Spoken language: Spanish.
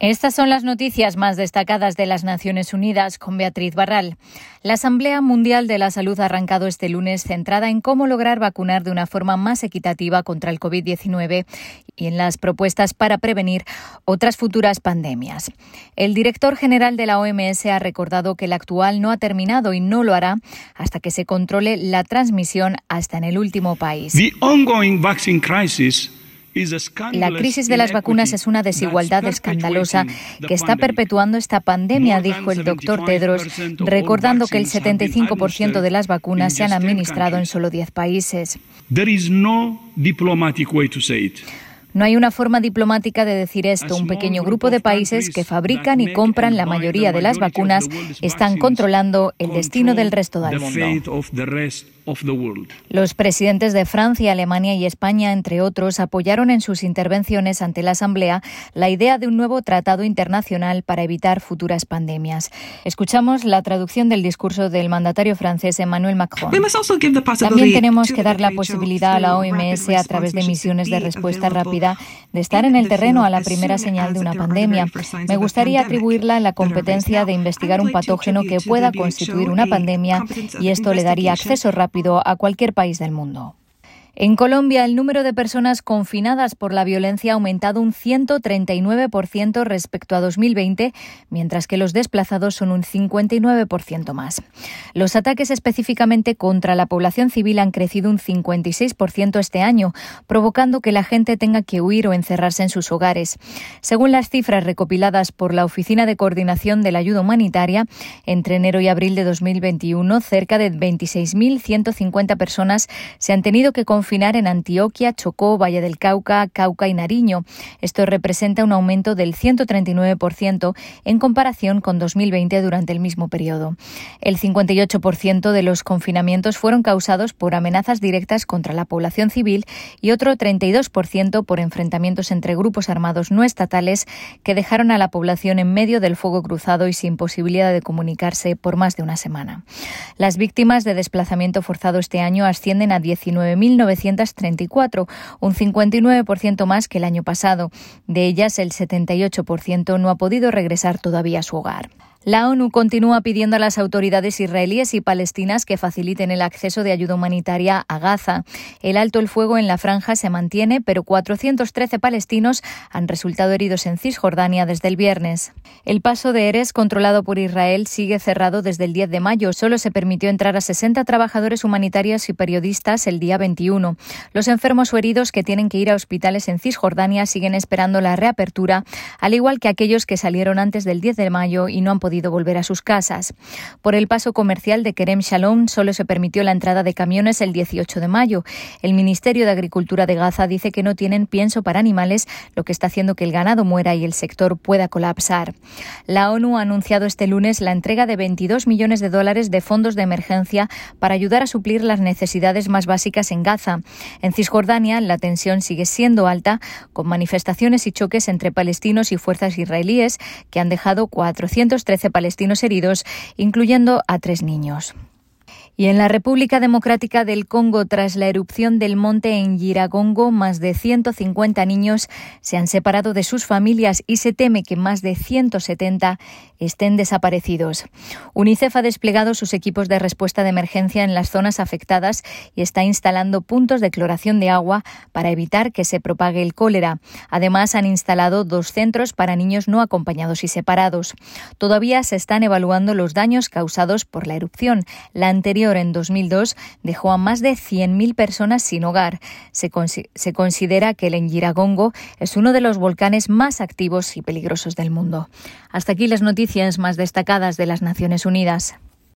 Estas son las noticias más destacadas de las Naciones Unidas con Beatriz Barral. La Asamblea Mundial de la Salud ha arrancado este lunes centrada en cómo lograr vacunar de una forma más equitativa contra el COVID-19 y en las propuestas para prevenir otras futuras pandemias. El director general de la OMS ha recordado que el actual no ha terminado y no lo hará hasta que se controle la transmisión hasta en el último país. La crisis de las vacunas es una desigualdad escandalosa que está perpetuando esta pandemia, dijo el doctor Tedros, recordando que el 75% de las vacunas se han administrado en solo 10 países. No hay una forma diplomática de decir esto. Un pequeño grupo de países que fabrican y compran la mayoría de las vacunas están controlando el destino del resto del mundo. Los presidentes de Francia, Alemania y España, entre otros, apoyaron en sus intervenciones ante la Asamblea la idea de un nuevo tratado internacional para evitar futuras pandemias. Escuchamos la traducción del discurso del mandatario francés Emmanuel Macron. También tenemos que dar la posibilidad a la OMS, a través de misiones de respuesta rápida, de estar en el terreno a la primera señal de una pandemia. Me gustaría atribuirla la competencia de investigar un patógeno que pueda constituir una pandemia y esto le daría acceso rápido a cualquier país del mundo. En Colombia, el número de personas confinadas por la violencia ha aumentado un 139% respecto a 2020, mientras que los desplazados son un 59% más. Los ataques específicamente contra la población civil han crecido un 56% este año, provocando que la gente tenga que huir o encerrarse en sus hogares. Según las cifras recopiladas por la Oficina de Coordinación de la Ayuda Humanitaria, entre enero y abril de 2021, cerca de 26.150 personas se han tenido que confinar confinar en Antioquia, Chocó, Valle del Cauca, Cauca y Nariño. Esto representa un aumento del 139% en comparación con 2020 durante el mismo periodo. El 58% de los confinamientos fueron causados por amenazas directas contra la población civil y otro 32% por enfrentamientos entre grupos armados no estatales que dejaron a la población en medio del fuego cruzado y sin posibilidad de comunicarse por más de una semana. Las víctimas de desplazamiento forzado este año ascienden a 19.900 934, un 59% más que el año pasado. De ellas, el 78% no ha podido regresar todavía a su hogar. La ONU continúa pidiendo a las autoridades israelíes y palestinas que faciliten el acceso de ayuda humanitaria a Gaza. El alto el fuego en la franja se mantiene, pero 413 palestinos han resultado heridos en Cisjordania desde el viernes. El paso de Eres, controlado por Israel, sigue cerrado desde el 10 de mayo. Solo se permitió entrar a 60 trabajadores humanitarios y periodistas el día 21. Los enfermos o heridos que tienen que ir a hospitales en Cisjordania siguen esperando la reapertura, al igual que aquellos que salieron antes del 10 de mayo y no han podido podido volver a sus casas. Por el paso comercial de Kerem Shalom solo se permitió la entrada de camiones el 18 de mayo. El Ministerio de Agricultura de Gaza dice que no tienen pienso para animales, lo que está haciendo que el ganado muera y el sector pueda colapsar. La ONU ha anunciado este lunes la entrega de 22 millones de dólares de fondos de emergencia para ayudar a suplir las necesidades más básicas en Gaza. En Cisjordania, la tensión sigue siendo alta, con manifestaciones y choques entre palestinos y fuerzas israelíes que han dejado 413 palestinos heridos, incluyendo a tres niños. Y en la República Democrática del Congo, tras la erupción del monte en Giragongo, más de 150 niños se han separado de sus familias y se teme que más de 170 estén desaparecidos. UNICEF ha desplegado sus equipos de respuesta de emergencia en las zonas afectadas y está instalando puntos de cloración de agua para evitar que se propague el cólera. Además, han instalado dos centros para niños no acompañados y separados. Todavía se están evaluando los daños causados por la erupción. La anterior en 2002 dejó a más de 100.000 personas sin hogar. Se, considera que el Engiragongo es uno de los volcanes más activos y peligrosos del mundo. Hasta aquí las noticias más destacadas de las Naciones Unidas.